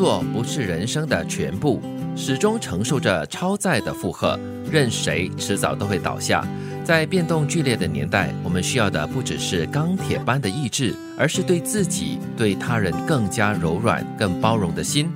作不是人生的全部，始终承受着超载的负荷，任谁迟早都会倒下。在变动剧烈的年代，我们需要的不只是钢铁般的意志，而是对自己、对他人更加柔软、更包容的心。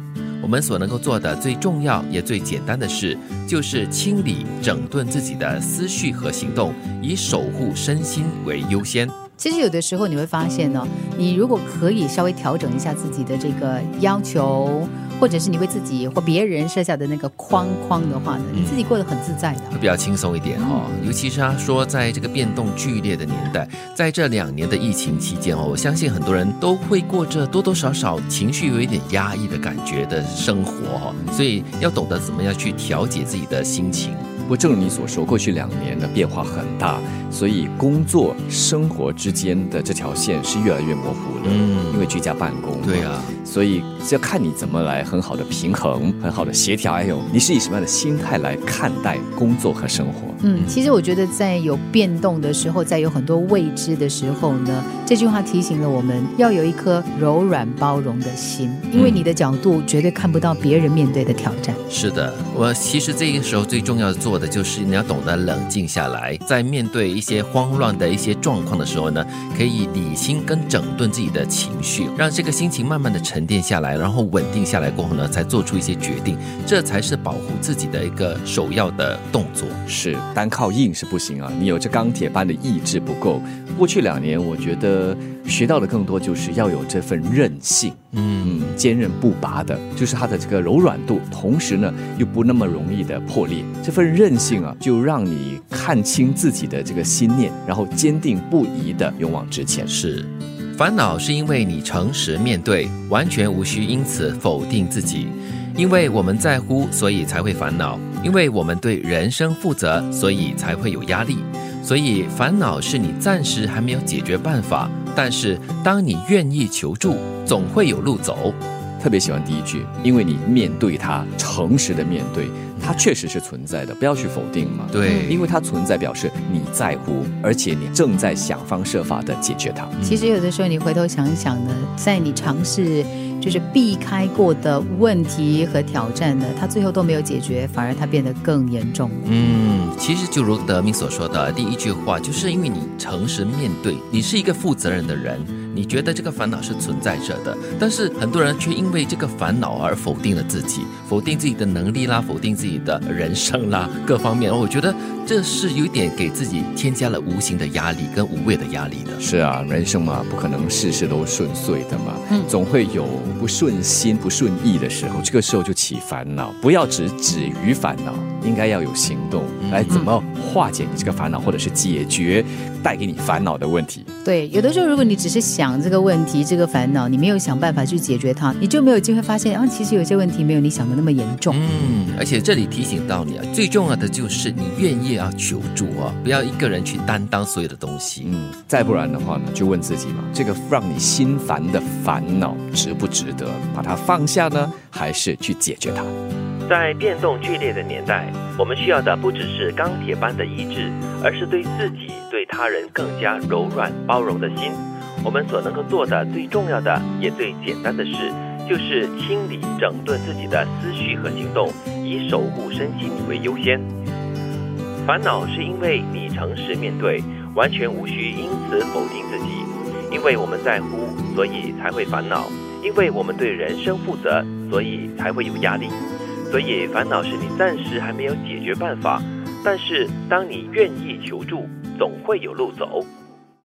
我们所能够做的最重要也最简单的事，就是清理、整顿自己的思绪和行动，以守护身心为优先。其实有的时候你会发现呢，你如果可以稍微调整一下自己的这个要求，或者是你为自己或别人设下的那个框框的话呢，你自己过得很自在的，会比较轻松一点哈。尤其是他说，在这个变动剧烈的年代，在这两年的疫情期间哦，我相信很多人都会过着多多少少情绪有一点压抑的感觉的生活哈，所以要懂得怎么样去调节自己的心情。不过，正如你所说，过去两年的变化很大，所以工作生活之间的这条线是越来越模糊的。嗯，因为居家办公。对啊，所以是要看你怎么来很好的平衡、很好的协调，还有你是以什么样的心态来看待工作和生活。嗯，其实我觉得在有变动的时候，在有很多未知的时候呢，这句话提醒了我们要有一颗柔软包容的心，因为你的角度绝对看不到别人面对的挑战。是的，我其实这个时候最重要的做的就是你要懂得冷静下来，在面对一些慌乱的一些状况的时候呢，可以理清跟整顿自己的情绪，让这个心情慢慢的沉淀下来，然后稳定下来过后呢，才做出一些决定，这才是保护自己的一个首要的动作。是。单靠硬是不行啊！你有这钢铁般的意志不够。过去两年，我觉得学到的更多就是要有这份韧性，嗯，坚韧不拔的，就是它的这个柔软度，同时呢又不那么容易的破裂。这份韧性啊，就让你看清自己的这个心念，然后坚定不移的勇往直前。是，烦恼是因为你诚实面对，完全无需因此否定自己。因为我们在乎，所以才会烦恼；因为我们对人生负责，所以才会有压力。所以烦恼是你暂时还没有解决办法，但是当你愿意求助，总会有路走。特别喜欢第一句，因为你面对它，诚实的面对它，确实是存在的，不要去否定嘛。对，因为它存在，表示你在乎，而且你正在想方设法的解决它。其实有的时候你回头想想呢，在你尝试。就是避开过的问题和挑战呢，它最后都没有解决，反而它变得更严重。嗯，其实就如德明所说的第一句话，就是因为你诚实面对，你是一个负责任的人。你觉得这个烦恼是存在着的，但是很多人却因为这个烦恼而否定了自己，否定自己的能力啦，否定自己的人生啦，各方面，我觉得这是有一点给自己添加了无形的压力跟无谓的压力的。是啊，人生嘛，不可能事事都顺遂的嘛，总会有不顺心、不顺意的时候，这个时候就起烦恼。不要只止于烦恼，应该要有行动来怎么化解你这个烦恼，或者是解决带给你烦恼的问题。对，有的时候如果你只是想。想这个问题，这个烦恼，你没有想办法去解决它，你就没有机会发现啊，其实有些问题没有你想的那么严重。嗯，而且这里提醒到你啊，最重要的就是你愿意要求助啊，不要一个人去担当所有的东西。嗯，再不然的话呢，就问自己嘛，这个让你心烦的烦恼值不值得把它放下呢，还是去解决它？在变动剧烈的年代，我们需要的不只是钢铁般的意志，而是对自己、对他人更加柔软包容的心。我们所能够做的最重要的也最简单的事，就是清理整顿自己的思绪和行动，以守护身心为优先。烦恼是因为你诚实面对，完全无需因此否定自己。因为我们在乎，所以才会烦恼；因为我们对人生负责，所以才会有压力。所以烦恼是你暂时还没有解决办法，但是当你愿意求助，总会有路走。